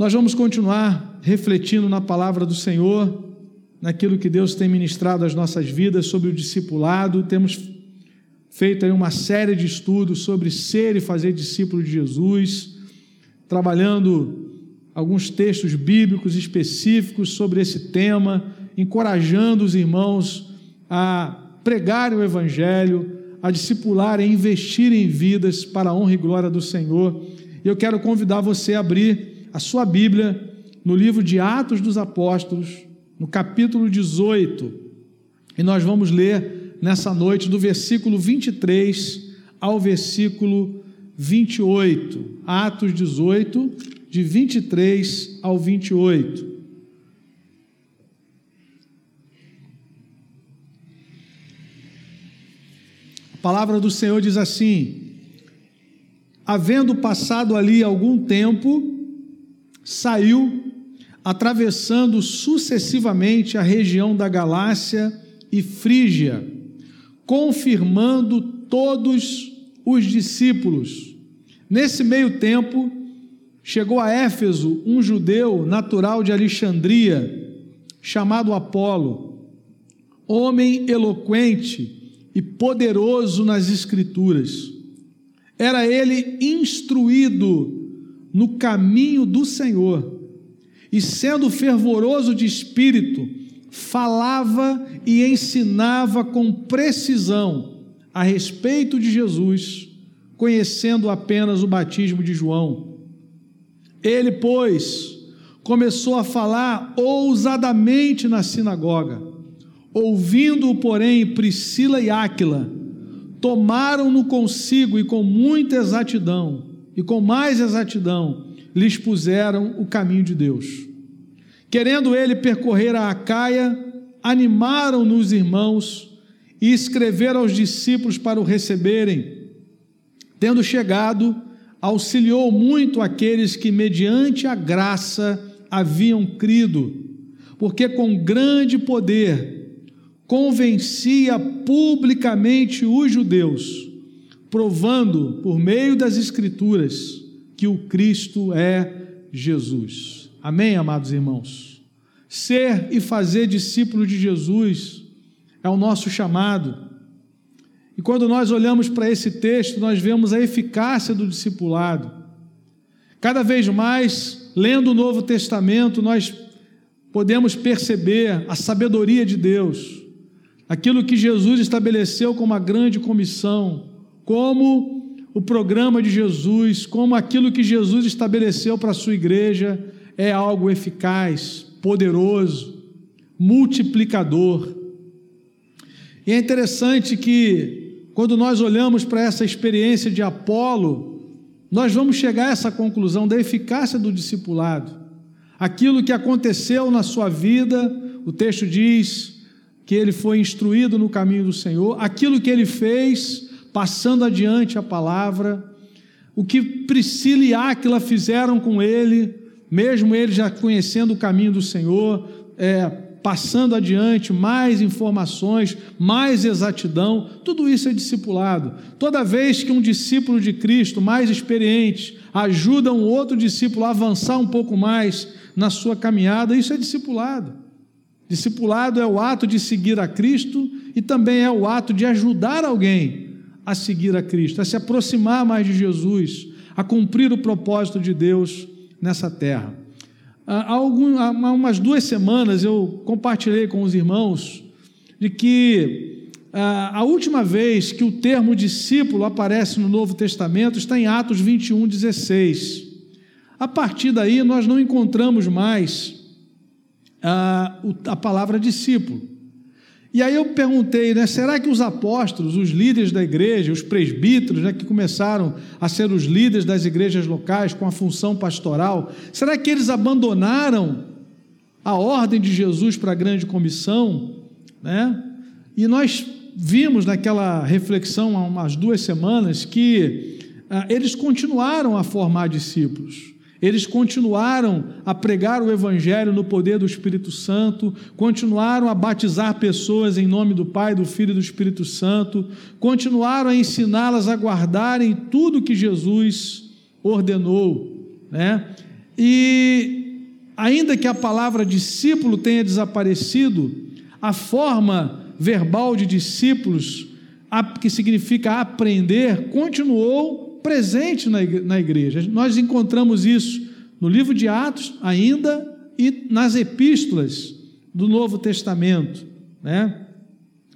Nós vamos continuar refletindo na palavra do Senhor, naquilo que Deus tem ministrado às nossas vidas sobre o discipulado. Temos feito aí uma série de estudos sobre ser e fazer discípulo de Jesus, trabalhando alguns textos bíblicos específicos sobre esse tema, encorajando os irmãos a pregarem o Evangelho, a discipularem, a investirem em vidas para a honra e glória do Senhor. E eu quero convidar você a abrir a sua Bíblia no livro de Atos dos Apóstolos, no capítulo 18, e nós vamos ler nessa noite do versículo 23 ao versículo 28. Atos 18, de 23 ao 28. A palavra do Senhor diz assim: Havendo passado ali algum tempo, saiu atravessando sucessivamente a região da Galácia e Frígia, confirmando todos os discípulos. Nesse meio tempo, chegou a Éfeso um judeu natural de Alexandria, chamado Apolo, homem eloquente e poderoso nas Escrituras. Era ele instruído no caminho do Senhor, e sendo fervoroso de espírito, falava e ensinava com precisão a respeito de Jesus, conhecendo apenas o batismo de João. Ele, pois, começou a falar ousadamente na sinagoga. Ouvindo-o, porém, Priscila e Áquila, tomaram-no consigo e com muita exatidão e com mais exatidão lhes puseram o caminho de Deus. Querendo ele percorrer a Acaia, animaram-no os irmãos e escreveram aos discípulos para o receberem. Tendo chegado, auxiliou muito aqueles que, mediante a graça, haviam crido, porque com grande poder convencia publicamente os judeus provando por meio das Escrituras que o Cristo é Jesus. Amém, amados irmãos? Ser e fazer discípulo de Jesus é o nosso chamado. E quando nós olhamos para esse texto, nós vemos a eficácia do discipulado. Cada vez mais, lendo o Novo Testamento, nós podemos perceber a sabedoria de Deus, aquilo que Jesus estabeleceu como a grande comissão, como o programa de Jesus, como aquilo que Jesus estabeleceu para a sua igreja é algo eficaz, poderoso, multiplicador. E é interessante que, quando nós olhamos para essa experiência de Apolo, nós vamos chegar a essa conclusão da eficácia do discipulado. Aquilo que aconteceu na sua vida, o texto diz que ele foi instruído no caminho do Senhor, aquilo que ele fez passando adiante a palavra, o que Priscila e Áquila fizeram com ele, mesmo ele já conhecendo o caminho do Senhor, é, passando adiante mais informações, mais exatidão, tudo isso é discipulado. Toda vez que um discípulo de Cristo mais experiente ajuda um outro discípulo a avançar um pouco mais na sua caminhada, isso é discipulado. Discipulado é o ato de seguir a Cristo e também é o ato de ajudar alguém a seguir a Cristo, a se aproximar mais de Jesus, a cumprir o propósito de Deus nessa terra. Há, algum, há umas duas semanas eu compartilhei com os irmãos de que a última vez que o termo discípulo aparece no Novo Testamento está em Atos 21, 16. A partir daí, nós não encontramos mais a, a palavra discípulo. E aí eu perguntei, né, será que os apóstolos, os líderes da igreja, os presbíteros, né, que começaram a ser os líderes das igrejas locais com a função pastoral, será que eles abandonaram a ordem de Jesus para a grande comissão, né? E nós vimos naquela reflexão há umas duas semanas que ah, eles continuaram a formar discípulos. Eles continuaram a pregar o Evangelho no poder do Espírito Santo, continuaram a batizar pessoas em nome do Pai, do Filho e do Espírito Santo, continuaram a ensiná-las a guardarem tudo que Jesus ordenou. Né? E ainda que a palavra discípulo tenha desaparecido, a forma verbal de discípulos, que significa aprender, continuou presente na igreja. Nós encontramos isso no livro de Atos ainda e nas epístolas do Novo Testamento, né?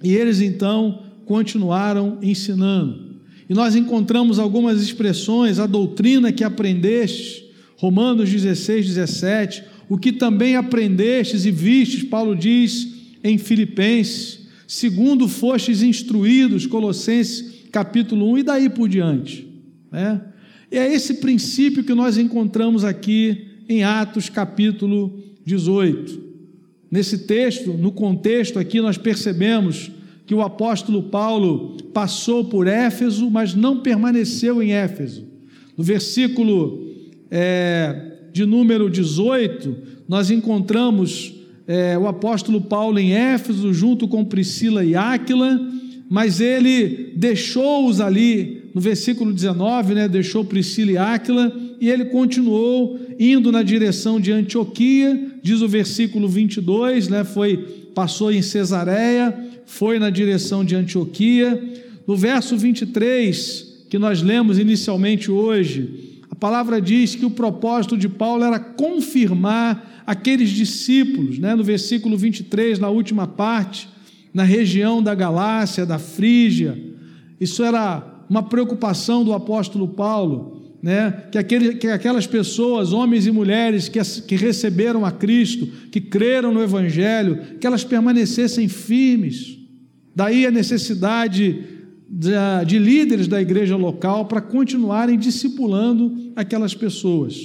E eles então continuaram ensinando. E nós encontramos algumas expressões, a doutrina que aprendeste, Romanos 16, 17, o que também aprendestes e vistes, Paulo diz em Filipenses, segundo fostes instruídos, Colossenses capítulo 1, e daí por diante. Né? E é esse princípio que nós encontramos aqui em Atos capítulo 18. Nesse texto, no contexto aqui, nós percebemos que o apóstolo Paulo passou por Éfeso, mas não permaneceu em Éfeso. No versículo é, de número 18, nós encontramos é, o apóstolo Paulo em Éfeso, junto com Priscila e Áquila, mas ele deixou-os ali, no versículo 19, né, deixou Priscila e Áquila, e ele continuou indo na direção de Antioquia, diz o versículo 22, né, foi, passou em Cesareia, foi na direção de Antioquia. No verso 23, que nós lemos inicialmente hoje, a palavra diz que o propósito de Paulo era confirmar aqueles discípulos, né? no versículo 23, na última parte, na região da Galácia, da Frígia. Isso era uma preocupação do apóstolo Paulo, né? que, aquele, que aquelas pessoas, homens e mulheres que, que receberam a Cristo, que creram no Evangelho, que elas permanecessem firmes. Daí a necessidade de, de líderes da igreja local para continuarem discipulando aquelas pessoas.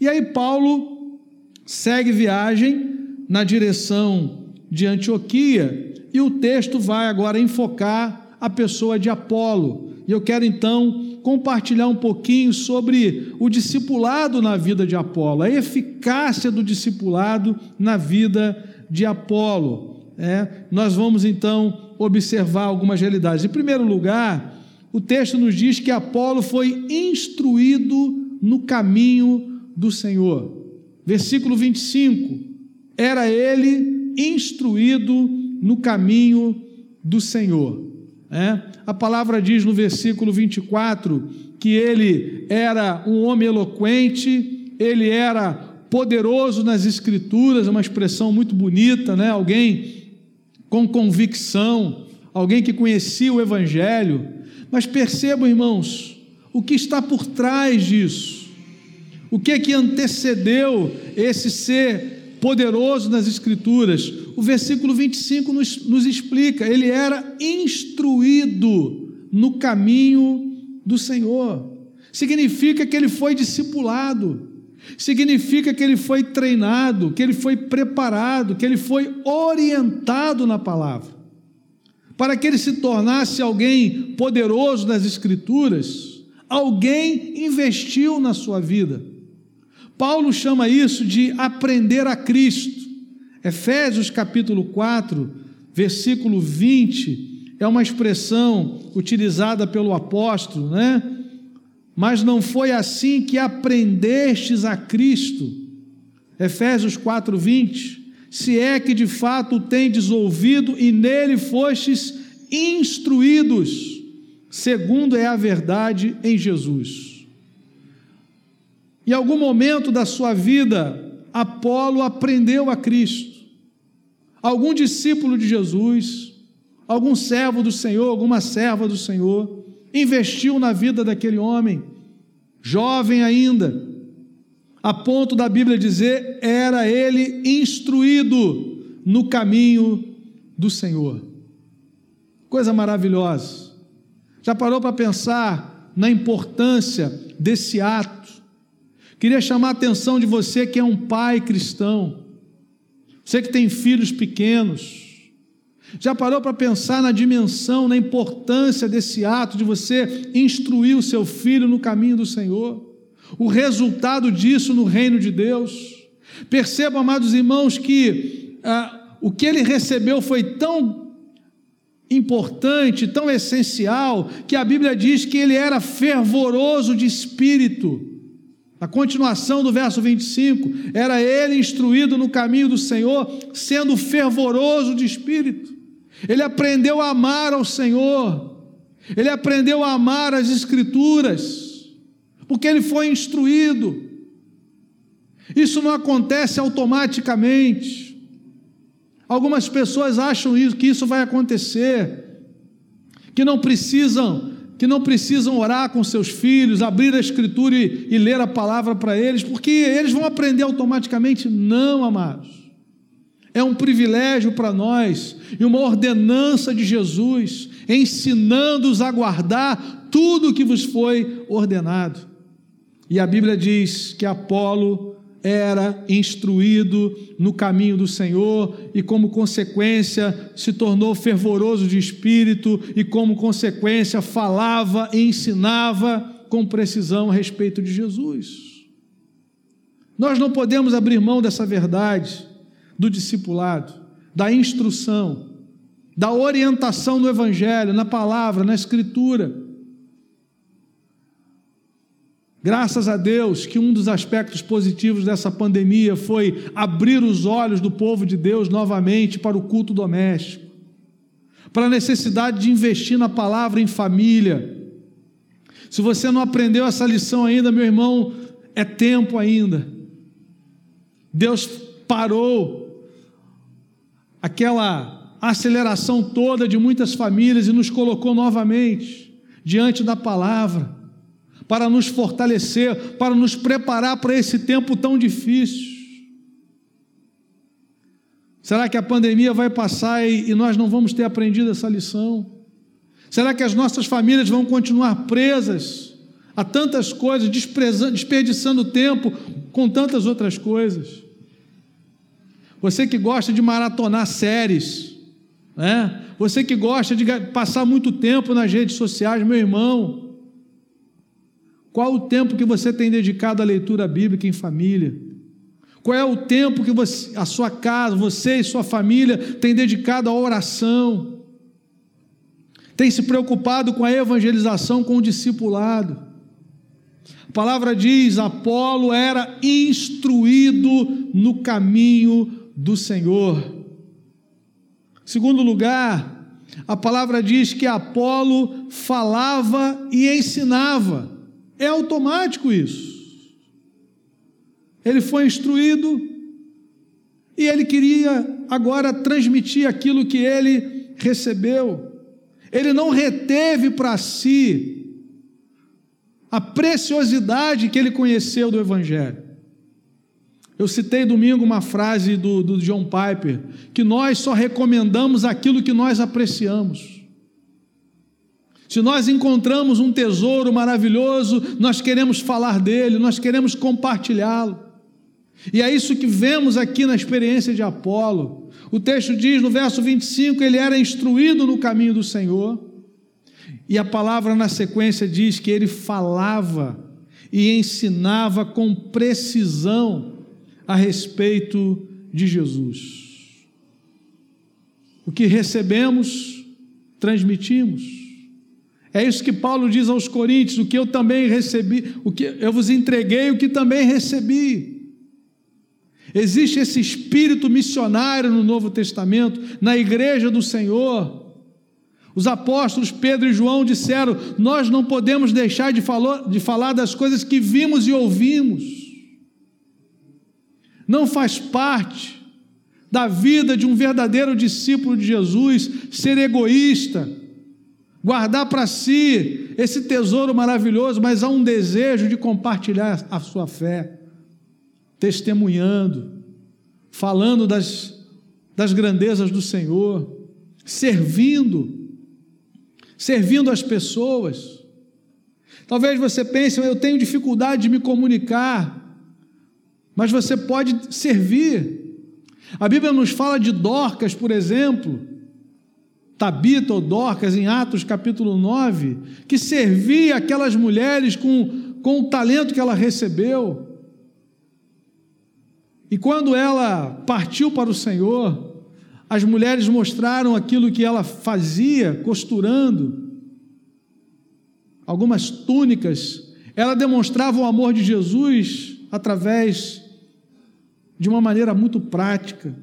E aí Paulo segue viagem na direção de Antioquia e o texto vai agora enfocar a pessoa de Apolo. E eu quero então compartilhar um pouquinho sobre o discipulado na vida de Apolo, a eficácia do discipulado na vida de Apolo. É, nós vamos então observar algumas realidades. Em primeiro lugar, o texto nos diz que Apolo foi instruído no caminho do Senhor. Versículo 25: era ele instruído no caminho do Senhor. É? A palavra diz no versículo 24 que ele era um homem eloquente, ele era poderoso nas Escrituras, é uma expressão muito bonita, né? alguém com convicção, alguém que conhecia o Evangelho. Mas percebam, irmãos, o que está por trás disso. O que é que antecedeu esse ser poderoso nas Escrituras? O versículo 25 nos, nos explica: ele era instruído no caminho do Senhor. Significa que ele foi discipulado Significa que ele foi treinado, que ele foi preparado, que ele foi orientado na palavra. Para que ele se tornasse alguém poderoso nas Escrituras, alguém investiu na sua vida. Paulo chama isso de aprender a Cristo. Efésios capítulo 4, versículo 20, é uma expressão utilizada pelo apóstolo, né? mas não foi assim que aprendestes a Cristo. Efésios 4:20. Se é que de fato o tendes ouvido e nele fostes instruídos, segundo é a verdade em Jesus. Em algum momento da sua vida, Apolo aprendeu a Cristo. Algum discípulo de Jesus, algum servo do Senhor, alguma serva do Senhor, investiu na vida daquele homem, jovem ainda, a ponto da Bíblia dizer: era ele instruído no caminho do Senhor. Coisa maravilhosa. Já parou para pensar na importância desse ato? Queria chamar a atenção de você que é um pai cristão, você que tem filhos pequenos, já parou para pensar na dimensão, na importância desse ato de você instruir o seu filho no caminho do Senhor? O resultado disso no reino de Deus? Percebam, amados irmãos, que ah, o que ele recebeu foi tão importante, tão essencial, que a Bíblia diz que ele era fervoroso de espírito. A continuação do verso 25 era ele instruído no caminho do Senhor, sendo fervoroso de espírito. Ele aprendeu a amar ao Senhor, ele aprendeu a amar as Escrituras, porque ele foi instruído. Isso não acontece automaticamente. Algumas pessoas acham isso, que isso vai acontecer, que não precisam, que não precisam orar com seus filhos, abrir a escritura e, e ler a palavra para eles, porque eles vão aprender automaticamente. Não, amados. É um privilégio para nós e uma ordenança de Jesus, ensinando-os a guardar tudo o que vos foi ordenado. E a Bíblia diz que Apolo era instruído no caminho do Senhor e, como consequência, se tornou fervoroso de espírito e, como consequência, falava e ensinava com precisão a respeito de Jesus. Nós não podemos abrir mão dessa verdade do discipulado, da instrução, da orientação no Evangelho, na palavra, na Escritura. Graças a Deus que um dos aspectos positivos dessa pandemia foi abrir os olhos do povo de Deus novamente para o culto doméstico, para a necessidade de investir na palavra em família. Se você não aprendeu essa lição ainda, meu irmão, é tempo ainda. Deus parou aquela aceleração toda de muitas famílias e nos colocou novamente diante da palavra para nos fortalecer, para nos preparar para esse tempo tão difícil. Será que a pandemia vai passar e, nós não vamos ter aprendido essa lição? Será que as nossas famílias vão continuar presas a tantas coisas, desperdiçando tempo com tantas outras coisas? Você que gosta de maratonar séries, né? Você que gosta de passar muito tempo nas redes sociais, meu irmão, qual o tempo que você tem dedicado à leitura bíblica em família? Qual é o tempo que você, a sua casa, você e sua família têm dedicado à oração? Tem se preocupado com a evangelização, com o discipulado? A palavra diz: Apolo era instruído no caminho do Senhor. Segundo lugar, a palavra diz que Apolo falava e ensinava. É automático isso. Ele foi instruído e ele queria agora transmitir aquilo que ele recebeu. Ele não reteve para si a preciosidade que ele conheceu do Evangelho. Eu citei domingo uma frase do, do John Piper, que nós só recomendamos aquilo que nós apreciamos. Se nós encontramos um tesouro maravilhoso, nós queremos falar dele, nós queremos compartilhá-lo. E é isso que vemos aqui na experiência de Apolo. O texto diz no verso 25: ele era instruído no caminho do Senhor, e a palavra na sequência diz que ele falava e ensinava com precisão a respeito de Jesus. O que recebemos, transmitimos. É isso que Paulo diz aos Coríntios: o que eu também recebi, o que eu vos entreguei, o que também recebi. Existe esse espírito missionário no Novo Testamento, na igreja do Senhor. Os apóstolos Pedro e João disseram: Nós não podemos deixar de de falar das coisas que vimos e ouvimos. Não faz parte da vida de um verdadeiro discípulo de Jesus ser egoísta guardar para si esse tesouro maravilhoso, mas há um desejo de compartilhar a sua fé, testemunhando, falando das, das grandezas do Senhor, servindo, servindo as pessoas. Talvez você pense, eu tenho dificuldade de me comunicar, mas você pode servir. A Bíblia nos fala de Dorcas, por exemplo, Tabita ou Dorcas, em Atos capítulo 9, que servia aquelas mulheres com, com o talento que ela recebeu. E quando ela partiu para o Senhor, as mulheres mostraram aquilo que ela fazia, costurando algumas túnicas ela demonstrava o amor de Jesus através de uma maneira muito prática.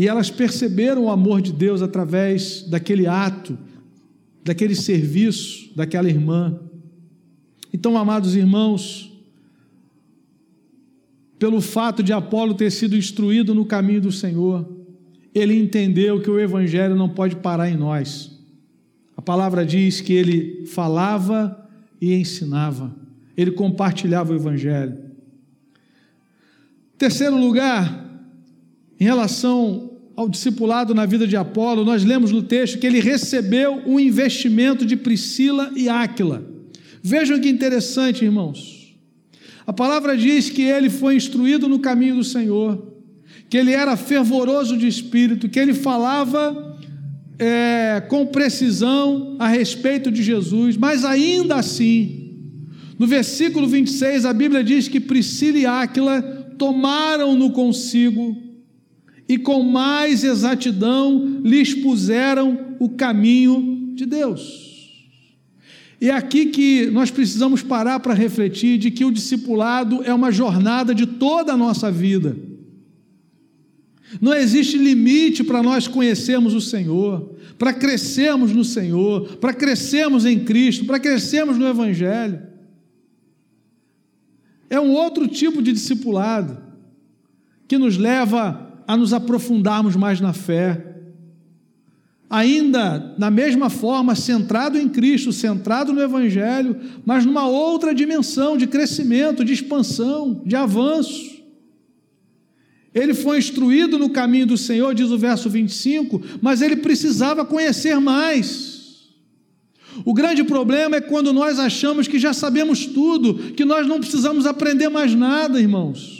E elas perceberam o amor de Deus através daquele ato, daquele serviço daquela irmã. Então, amados irmãos, pelo fato de Apolo ter sido instruído no caminho do Senhor, ele entendeu que o Evangelho não pode parar em nós. A palavra diz que ele falava e ensinava, ele compartilhava o Evangelho. Terceiro lugar, em relação ao discipulado na vida de Apolo, nós lemos no texto que ele recebeu o investimento de Priscila e Áquila. Vejam que interessante, irmãos. A palavra diz que ele foi instruído no caminho do Senhor, que ele era fervoroso de espírito, que ele falava é, com precisão a respeito de Jesus, mas ainda assim, no versículo 26, a Bíblia diz que Priscila e Áquila tomaram-no consigo e com mais exatidão lhes puseram o caminho de Deus. E é aqui que nós precisamos parar para refletir de que o discipulado é uma jornada de toda a nossa vida. Não existe limite para nós conhecermos o Senhor, para crescermos no Senhor, para crescermos em Cristo, para crescermos no Evangelho. É um outro tipo de discipulado que nos leva a nos aprofundarmos mais na fé, ainda na mesma forma, centrado em Cristo, centrado no Evangelho, mas numa outra dimensão de crescimento, de expansão, de avanço. Ele foi instruído no caminho do Senhor, diz o verso 25, mas ele precisava conhecer mais. O grande problema é quando nós achamos que já sabemos tudo, que nós não precisamos aprender mais nada, irmãos.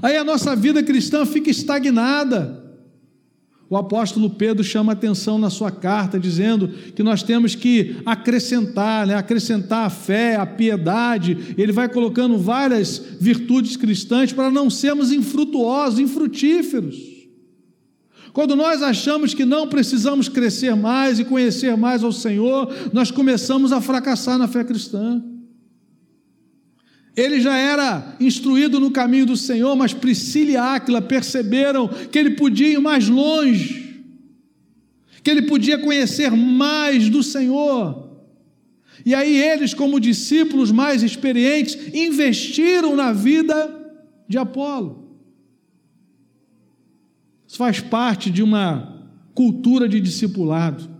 Aí a nossa vida cristã fica estagnada. O apóstolo Pedro chama atenção na sua carta, dizendo que nós temos que acrescentar, né? acrescentar a fé, a piedade. Ele vai colocando várias virtudes cristãs para não sermos infrutuosos, infrutíferos. Quando nós achamos que não precisamos crescer mais e conhecer mais ao Senhor, nós começamos a fracassar na fé cristã. Ele já era instruído no caminho do Senhor, mas Priscila e Áquila perceberam que ele podia ir mais longe, que ele podia conhecer mais do Senhor. E aí eles, como discípulos mais experientes, investiram na vida de Apolo. Isso faz parte de uma cultura de discipulado.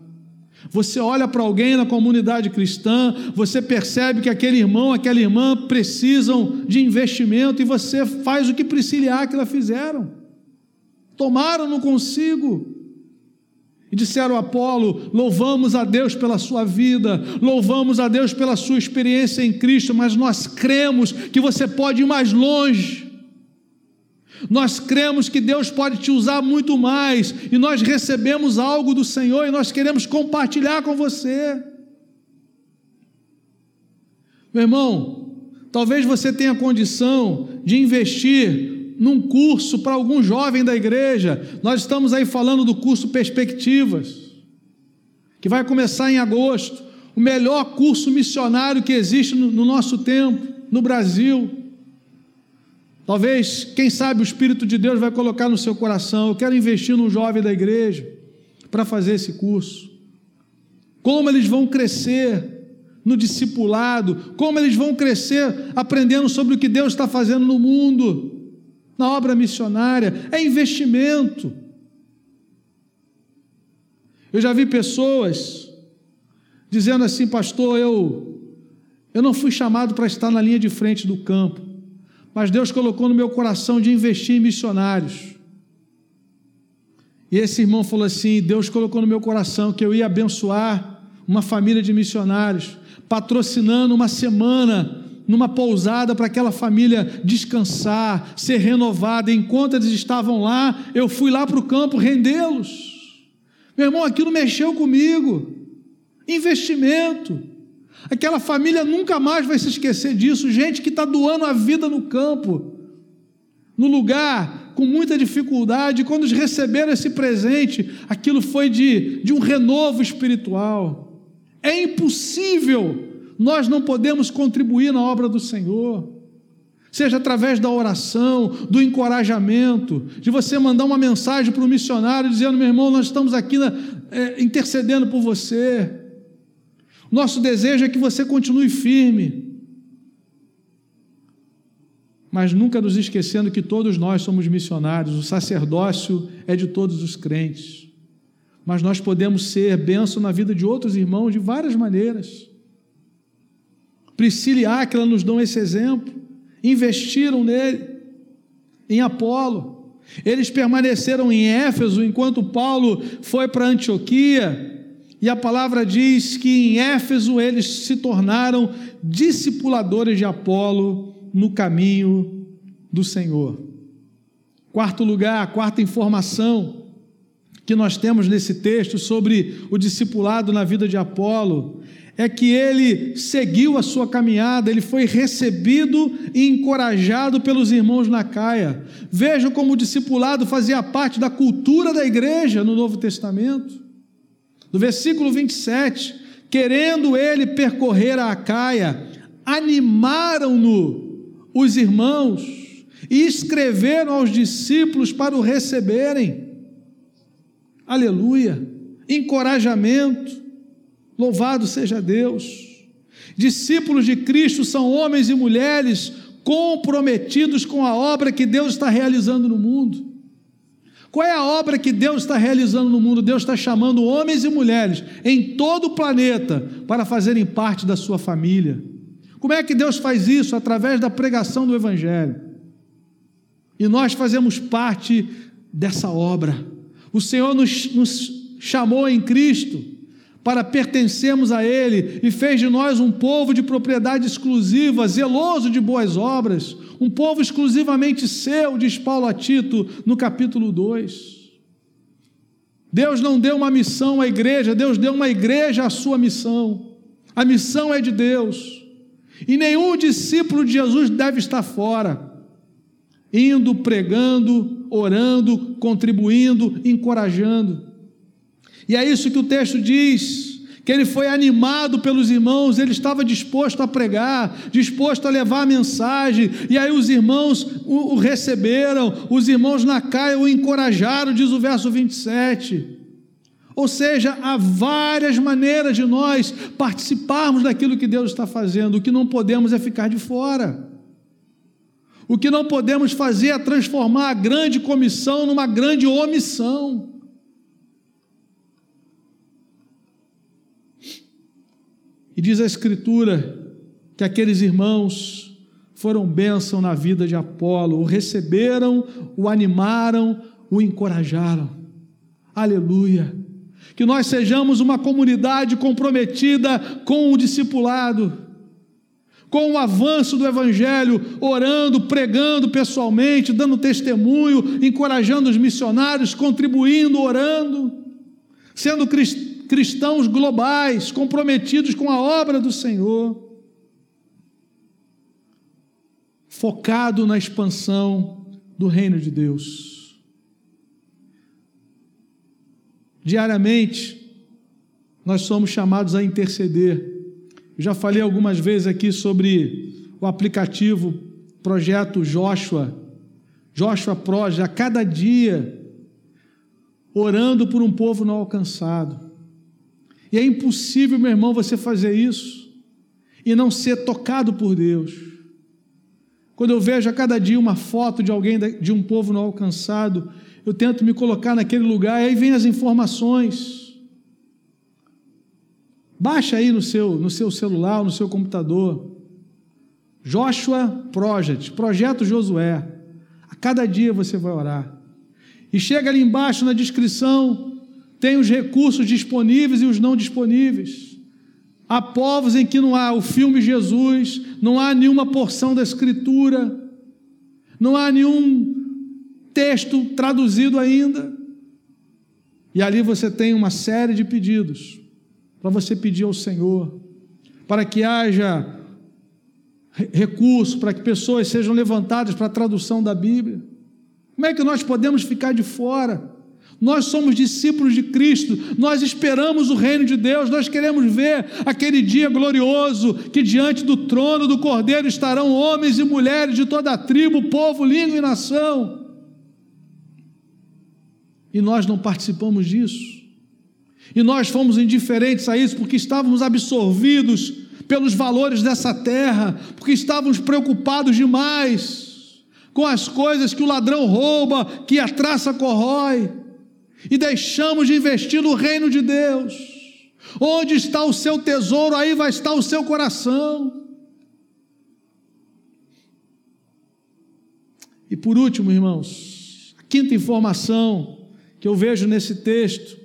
Você olha para alguém na comunidade cristã, você percebe que aquele irmão, aquela irmã precisam de investimento e você faz o que Priscila e Áquila fizeram. Tomaram-no consigo. E disseram a Apolo: louvamos a Deus pela sua vida, louvamos a Deus pela sua experiência em Cristo, mas nós cremos que você pode ir mais longe. Nós cremos que Deus pode te usar muito mais, e nós recebemos algo do Senhor e nós queremos compartilhar com você. Meu irmão, talvez você tenha condição de investir num curso para algum jovem da igreja. Nós estamos aí falando do curso Perspectivas, que vai começar em agosto. O melhor curso missionário que existe no, no nosso tempo, no Brasil. Talvez, quem sabe, o Espírito de Deus vai colocar no seu coração: eu quero investir num jovem da igreja para fazer esse curso. Como eles vão crescer no discipulado, como eles vão crescer aprendendo sobre o que Deus está fazendo no mundo, na obra missionária, é investimento. Eu já vi pessoas dizendo assim, pastor, eu, eu não fui chamado para estar na linha de frente do campo mas Deus colocou no meu coração de investir em missionários. E esse irmão falou assim: Deus colocou no meu coração que eu ia abençoar uma família de missionários, patrocinando uma semana numa pousada para aquela família descansar, ser renovada. Enquanto eles estavam lá, eu fui lá para o campo rendê-los. Meu irmão, aquilo mexeu comigo. Investimento. Aquela família nunca mais vai se esquecer disso. Gente que está doando a vida no campo, no lugar, com muita dificuldade. Quando eles receberam esse presente, aquilo foi de, de um renovo espiritual. É impossível nós não podemos contribuir na obra do Senhor. Seja através da oração, do encorajamento, de você mandar uma mensagem para o missionário dizendo: meu irmão, nós estamos aqui na, é, intercedendo por você. Nosso desejo é que você continue firme mas nunca nos esquecendo que todos nós somos missionários, o sacerdócio é de todos os crentes. Mas nós podemos ser bênção na vida de outros irmãos de várias maneiras. Priscila e Áquila nos dão esse exemplo, investiram nele, em Apolo. Eles permaneceram em Éfeso enquanto Paulo foi para Antioquia, e a palavra diz que em Éfeso eles se tornaram discipuladores de Apolo no caminho do Senhor. Quarto lugar, quarta informação que nós temos nesse texto sobre o discipulado na vida de Apolo é que ele seguiu a sua caminhada, ele foi recebido e encorajado pelos irmãos na Caia. Vejam como o discipulado fazia parte da cultura da igreja no Novo Testamento. No versículo 27, querendo ele percorrer a Caia, animaram-no os irmãos e escreveram aos discípulos para o receberem. Aleluia! Encorajamento, louvado seja Deus. Discípulos de Cristo são homens e mulheres comprometidos com a obra que Deus está realizando no mundo. Qual é a obra que Deus está realizando no mundo? Deus está chamando homens e mulheres em todo o planeta para fazerem parte da sua família. Como é que Deus faz isso? Através da pregação do Evangelho. E nós fazemos parte dessa obra. O Senhor nos, nos chamou em Cristo para pertencermos a Ele e fez de nós um povo de propriedade exclusiva, zeloso de boas obras, um povo exclusivamente seu, diz Paulo a Tito no capítulo 2. Deus não deu uma missão à igreja, Deus deu uma igreja à sua missão. A missão é de Deus. E nenhum discípulo de Jesus deve estar fora, indo, pregando, orando, contribuindo, encorajando. E é isso que o texto diz que ele foi animado pelos irmãos, ele estava disposto a pregar, disposto a levar a mensagem, e aí os irmãos o, o receberam, os irmãos na caia o encorajaram, diz o verso 27. Ou seja, há várias maneiras de nós participarmos daquilo que Deus está fazendo. O que não podemos é ficar de fora. O que não podemos fazer é transformar a grande comissão numa grande omissão. E diz a Escritura que aqueles irmãos foram bênção na vida de Apolo, o receberam, o animaram, o encorajaram. Aleluia que nós sejamos uma comunidade comprometida com o discipulado, com o avanço do Evangelho, orando, pregando pessoalmente, dando testemunho, encorajando os missionários, contribuindo, orando, sendo cristãos globais, comprometidos com a obra do Senhor, focado na expansão do reino de Deus. Diariamente, nós somos chamados a interceder. Eu já falei algumas vezes aqui sobre o aplicativo Projeto Joshua, Joshua Project, a cada dia, orando por um povo não alcançado. E é impossível, meu irmão, você fazer isso e não ser tocado por Deus. Quando eu vejo a cada dia uma foto de alguém, de um povo não alcançado, eu tento me colocar naquele lugar, e aí vem as informações. Baixa aí no seu, no seu celular, no seu computador. Joshua Project, Projeto Josué. A cada dia você vai orar. E chega ali embaixo na descrição, tem os recursos disponíveis e os não disponíveis. Há povos em que não há o filme Jesus, não há nenhuma porção da Escritura, não há nenhum texto traduzido ainda. E ali você tem uma série de pedidos para você pedir ao Senhor, para que haja recurso, para que pessoas sejam levantadas para a tradução da Bíblia. Como é que nós podemos ficar de fora? Nós somos discípulos de Cristo, nós esperamos o reino de Deus, nós queremos ver aquele dia glorioso que diante do trono do Cordeiro estarão homens e mulheres de toda a tribo, povo, língua e nação. E nós não participamos disso. E nós fomos indiferentes a isso porque estávamos absorvidos pelos valores dessa terra, porque estávamos preocupados demais com as coisas que o ladrão rouba, que a traça corrói e deixamos de investir no reino de Deus. Onde está o seu tesouro, aí vai estar o seu coração. E por último, irmãos, a quinta informação que eu vejo nesse texto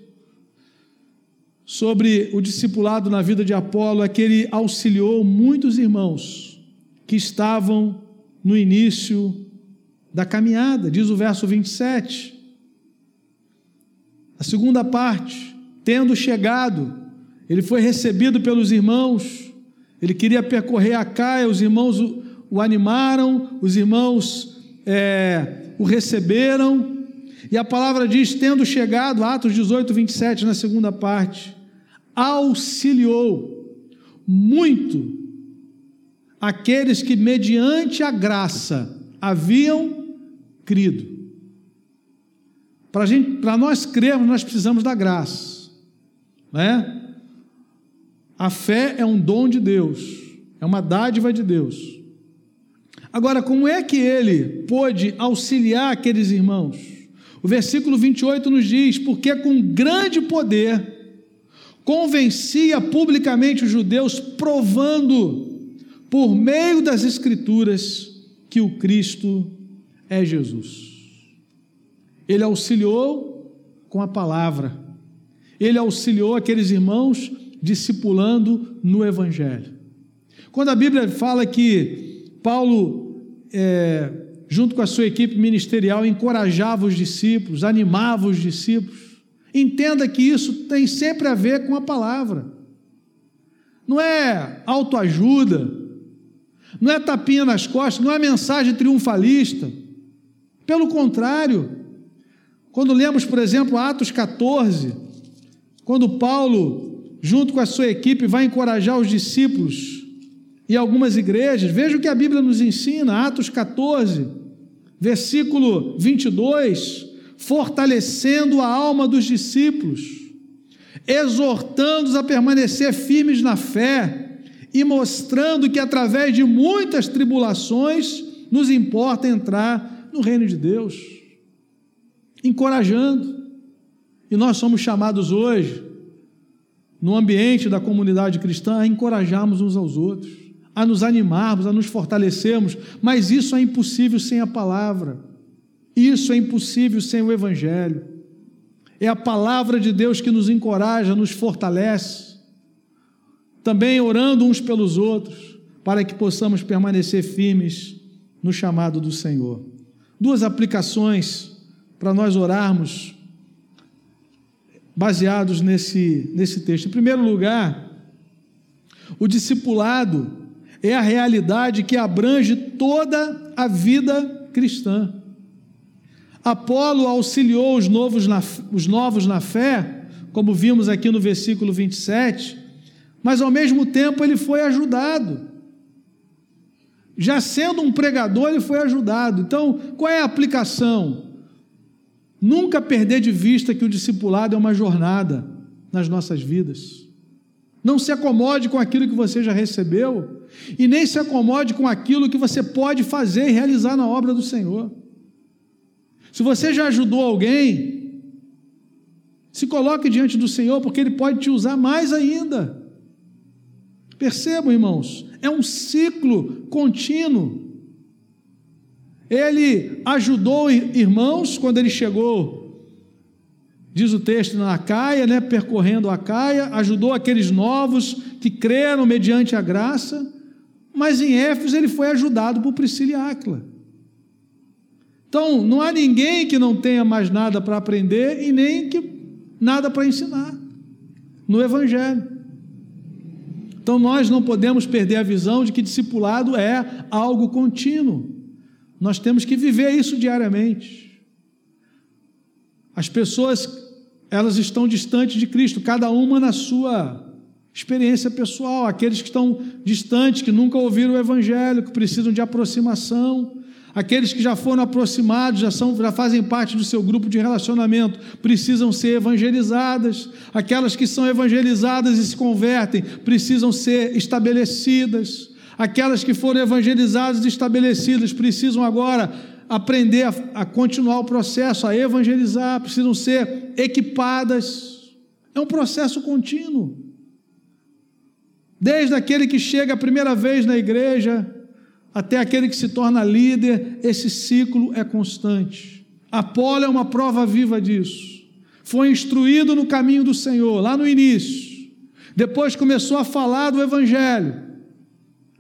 sobre o discipulado na vida de Apolo é que ele auxiliou muitos irmãos que estavam no início da caminhada, diz o verso 27. A segunda parte, tendo chegado, ele foi recebido pelos irmãos, ele queria percorrer a Caia, os irmãos o, o animaram, os irmãos é, o receberam, e a palavra diz: tendo chegado, Atos 18, 27, na segunda parte, auxiliou muito aqueles que, mediante a graça, haviam crido. Para nós crermos, nós precisamos da graça. Né? A fé é um dom de Deus, é uma dádiva de Deus. Agora, como é que ele pôde auxiliar aqueles irmãos? O versículo 28 nos diz: Porque com grande poder convencia publicamente os judeus, provando por meio das Escrituras que o Cristo é Jesus. Ele auxiliou com a palavra. Ele auxiliou aqueles irmãos discipulando no Evangelho. Quando a Bíblia fala que Paulo, é, junto com a sua equipe ministerial, encorajava os discípulos, animava os discípulos, entenda que isso tem sempre a ver com a palavra. Não é autoajuda, não é tapinha nas costas, não é mensagem triunfalista. Pelo contrário, quando lemos, por exemplo, Atos 14, quando Paulo, junto com a sua equipe, vai encorajar os discípulos e algumas igrejas, veja o que a Bíblia nos ensina, Atos 14, versículo 22, fortalecendo a alma dos discípulos, exortando-os a permanecer firmes na fé e mostrando que através de muitas tribulações nos importa entrar no reino de Deus encorajando. E nós somos chamados hoje, no ambiente da comunidade cristã, a encorajarmos uns aos outros, a nos animarmos, a nos fortalecermos, mas isso é impossível sem a palavra, isso é impossível sem o Evangelho. É a palavra de Deus que nos encoraja, nos fortalece, também orando uns pelos outros, para que possamos permanecer firmes no chamado do Senhor. Duas aplicações para nós orarmos baseados nesse, nesse texto. Em primeiro lugar, o discipulado é a realidade que abrange toda a vida cristã. Apolo auxiliou os novos na, os novos na fé, como vimos aqui no versículo 27, mas ao mesmo tempo ele foi ajudado. Já sendo um pregador, ele foi ajudado. Então, qual é a aplicação? Nunca perder de vista que o discipulado é uma jornada nas nossas vidas. Não se acomode com aquilo que você já recebeu e nem se acomode com aquilo que você pode fazer e realizar na obra do Senhor. Se você já ajudou alguém, se coloque diante do Senhor, porque Ele pode te usar mais ainda. Percebam, irmãos, é um ciclo contínuo. Ele ajudou irmãos quando ele chegou, diz o texto, na Caia, né, percorrendo a Caia, ajudou aqueles novos que creram mediante a graça, mas em Éfeso ele foi ajudado por Priscila e Áquila. Então, não há ninguém que não tenha mais nada para aprender e nem que nada para ensinar no Evangelho. Então, nós não podemos perder a visão de que discipulado é algo contínuo. Nós temos que viver isso diariamente. As pessoas, elas estão distantes de Cristo, cada uma na sua experiência pessoal. Aqueles que estão distantes, que nunca ouviram o Evangelho, que precisam de aproximação. Aqueles que já foram aproximados, já, são, já fazem parte do seu grupo de relacionamento, precisam ser evangelizadas. Aquelas que são evangelizadas e se convertem, precisam ser estabelecidas. Aquelas que foram evangelizadas e estabelecidas, precisam agora aprender a, a continuar o processo, a evangelizar, precisam ser equipadas. É um processo contínuo. Desde aquele que chega a primeira vez na igreja, até aquele que se torna líder, esse ciclo é constante. Apolo é uma prova viva disso. Foi instruído no caminho do Senhor, lá no início. Depois começou a falar do Evangelho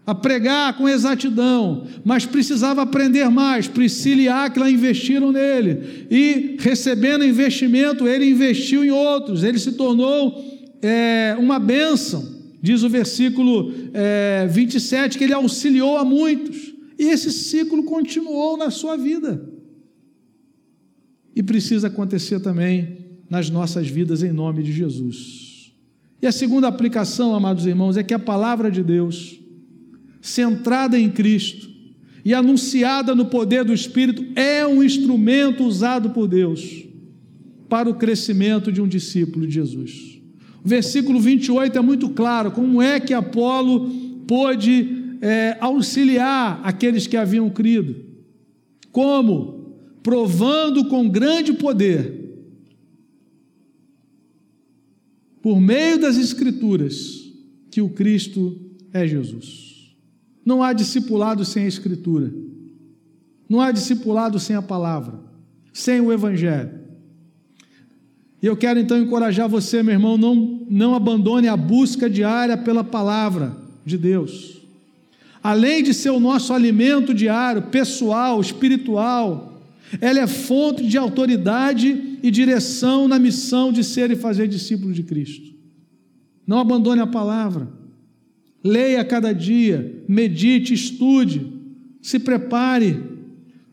a pregar com exatidão, mas precisava aprender mais. Priscila e Áquila investiram nele, e recebendo investimento, ele investiu em outros, ele se tornou é, uma bênção, diz o versículo é, 27, que ele auxiliou a muitos, e esse ciclo continuou na sua vida. E precisa acontecer também nas nossas vidas, em nome de Jesus. E a segunda aplicação, amados irmãos, é que a palavra de Deus centrada em Cristo e anunciada no poder do Espírito, é um instrumento usado por Deus para o crescimento de um discípulo de Jesus. O versículo 28 é muito claro como é que Apolo pôde é, auxiliar aqueles que haviam crido. Como? Provando com grande poder, por meio das Escrituras, que o Cristo é Jesus. Não há discipulado sem a Escritura. Não há discipulado sem a palavra, sem o Evangelho. E eu quero então encorajar você, meu irmão, não, não abandone a busca diária pela palavra de Deus. Além de ser o nosso alimento diário, pessoal, espiritual, ela é fonte de autoridade e direção na missão de ser e fazer discípulo de Cristo. Não abandone a palavra. Leia cada dia, medite, estude, se prepare.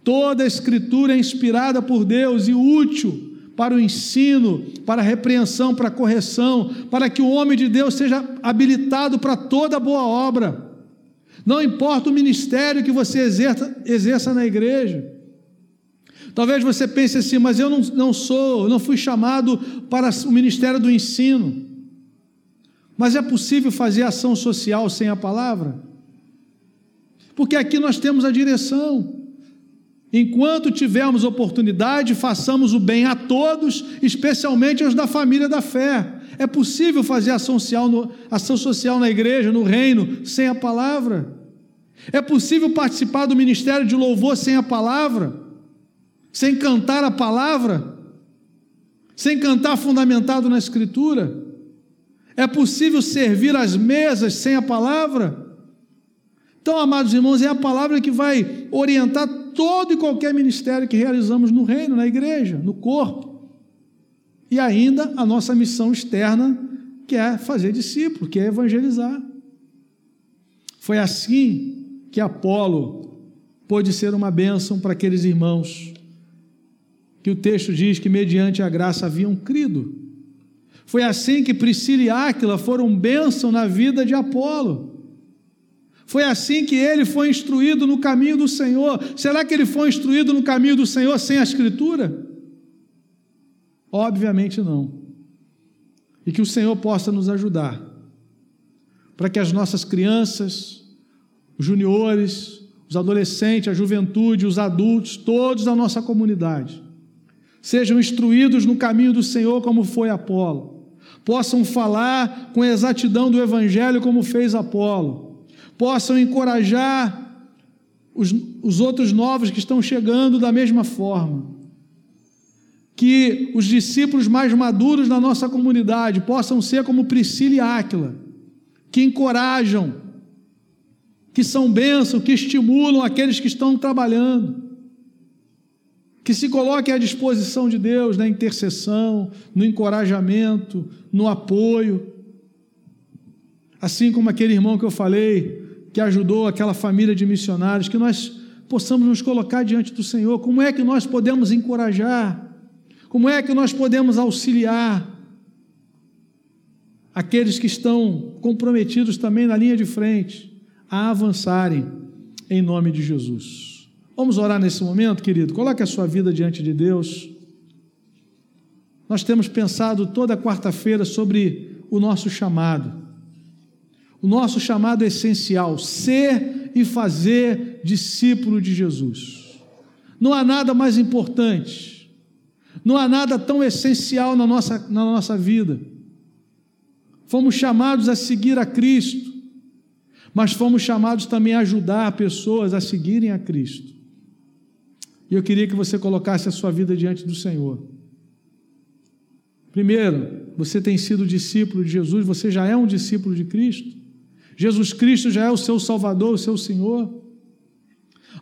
Toda a Escritura é inspirada por Deus e útil para o ensino, para a repreensão, para a correção, para que o homem de Deus seja habilitado para toda boa obra. Não importa o ministério que você exerça, exerça na igreja. Talvez você pense assim, mas eu não, não sou, não fui chamado para o ministério do ensino. Mas é possível fazer ação social sem a palavra? Porque aqui nós temos a direção. Enquanto tivermos oportunidade, façamos o bem a todos, especialmente aos da família da fé. É possível fazer ação social, no, ação social na igreja, no reino, sem a palavra? É possível participar do ministério de louvor sem a palavra? Sem cantar a palavra? Sem cantar fundamentado na Escritura? É possível servir as mesas sem a palavra? Então, amados irmãos, é a palavra que vai orientar todo e qualquer ministério que realizamos no reino, na igreja, no corpo. E ainda a nossa missão externa, que é fazer discípulo, que é evangelizar. Foi assim que Apolo pôde ser uma bênção para aqueles irmãos que o texto diz que, mediante a graça, haviam crido. Foi assim que Priscila e Áquila foram bênção na vida de Apolo. Foi assim que ele foi instruído no caminho do Senhor. Será que ele foi instruído no caminho do Senhor sem a Escritura? Obviamente não. E que o Senhor possa nos ajudar, para que as nossas crianças, os juniores, os adolescentes, a juventude, os adultos, todos da nossa comunidade, sejam instruídos no caminho do Senhor, como foi Apolo possam falar com exatidão do Evangelho, como fez Apolo, possam encorajar os, os outros novos que estão chegando da mesma forma. Que os discípulos mais maduros da nossa comunidade possam ser como Priscila e Áquila, que encorajam, que são bênçãos, que estimulam aqueles que estão trabalhando que se coloque à disposição de Deus na intercessão, no encorajamento, no apoio. Assim como aquele irmão que eu falei, que ajudou aquela família de missionários, que nós possamos nos colocar diante do Senhor. Como é que nós podemos encorajar? Como é que nós podemos auxiliar aqueles que estão comprometidos também na linha de frente a avançarem em nome de Jesus? Vamos orar nesse momento, querido? Coloque a sua vida diante de Deus. Nós temos pensado toda quarta-feira sobre o nosso chamado. O nosso chamado é essencial: ser e fazer discípulo de Jesus. Não há nada mais importante, não há nada tão essencial na nossa, na nossa vida. Fomos chamados a seguir a Cristo, mas fomos chamados também a ajudar pessoas a seguirem a Cristo. E eu queria que você colocasse a sua vida diante do Senhor. Primeiro, você tem sido discípulo de Jesus, você já é um discípulo de Cristo. Jesus Cristo já é o seu Salvador, o seu Senhor.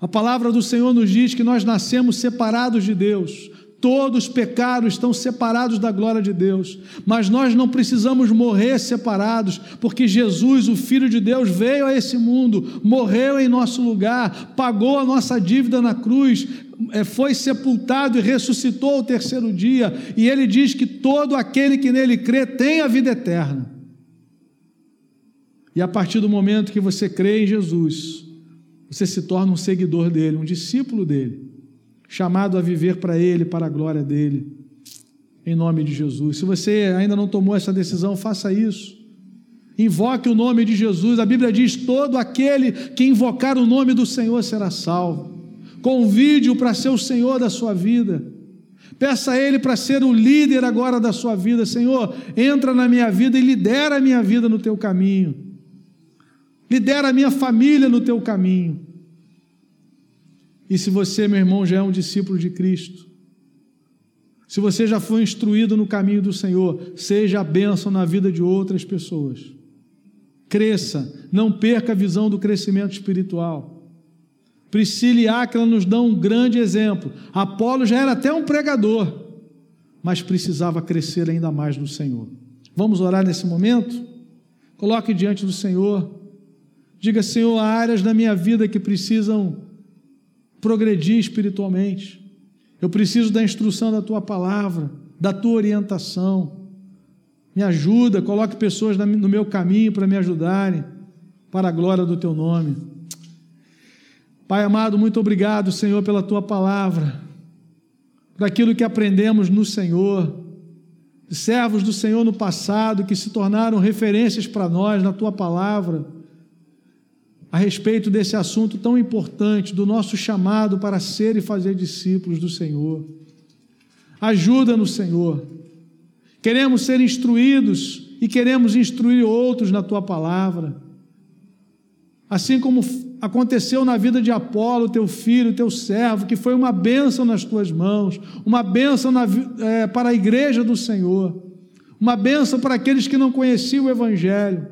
A palavra do Senhor nos diz que nós nascemos separados de Deus. Todos os pecados estão separados da glória de Deus, mas nós não precisamos morrer separados, porque Jesus, o Filho de Deus, veio a esse mundo, morreu em nosso lugar, pagou a nossa dívida na cruz, é, foi sepultado e ressuscitou ao terceiro dia, e ele diz que todo aquele que nele crê tem a vida eterna. E a partir do momento que você crê em Jesus, você se torna um seguidor dele, um discípulo dele, chamado a viver para ele, para a glória dele, em nome de Jesus. Se você ainda não tomou essa decisão, faça isso. Invoque o nome de Jesus. A Bíblia diz: todo aquele que invocar o nome do Senhor será salvo. Convide-o para ser o Senhor da sua vida. Peça a Ele para ser o líder agora da sua vida. Senhor, entra na minha vida e lidera a minha vida no teu caminho. Lidera a minha família no teu caminho. E se você, meu irmão, já é um discípulo de Cristo, se você já foi instruído no caminho do Senhor, seja a bênção na vida de outras pessoas. Cresça, não perca a visão do crescimento espiritual. Priscila e Áquila nos dão um grande exemplo. Apolo já era até um pregador, mas precisava crescer ainda mais no Senhor. Vamos orar nesse momento? Coloque diante do Senhor. Diga, Senhor, há áreas da minha vida que precisam progredir espiritualmente. Eu preciso da instrução da tua palavra, da tua orientação. Me ajuda, coloque pessoas no meu caminho para me ajudarem, para a glória do teu nome. Pai amado, muito obrigado, Senhor, pela tua palavra, por aquilo que aprendemos no Senhor, servos do Senhor no passado que se tornaram referências para nós na tua palavra, a respeito desse assunto tão importante, do nosso chamado para ser e fazer discípulos do Senhor. Ajuda-nos, Senhor. Queremos ser instruídos e queremos instruir outros na tua palavra. Assim como aconteceu na vida de Apolo, teu filho, teu servo, que foi uma bênção nas tuas mãos, uma bênção na, é, para a igreja do Senhor, uma bênção para aqueles que não conheciam o Evangelho.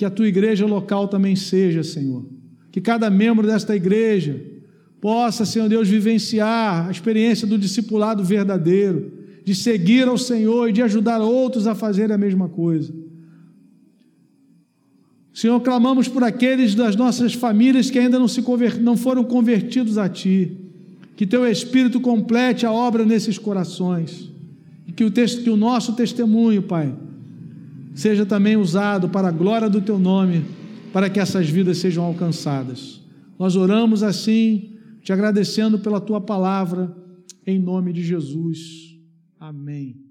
Que a tua igreja local também seja, Senhor. Que cada membro desta igreja possa, Senhor Deus, vivenciar a experiência do discipulado verdadeiro, de seguir ao Senhor e de ajudar outros a fazer a mesma coisa. Senhor, clamamos por aqueles das nossas famílias que ainda não, se conver... não foram convertidos a Ti. Que Teu Espírito complete a obra nesses corações. E que o, que o nosso testemunho, Pai, seja também usado para a glória do Teu nome, para que essas vidas sejam alcançadas. Nós oramos assim, te agradecendo pela Tua palavra, em nome de Jesus. Amém.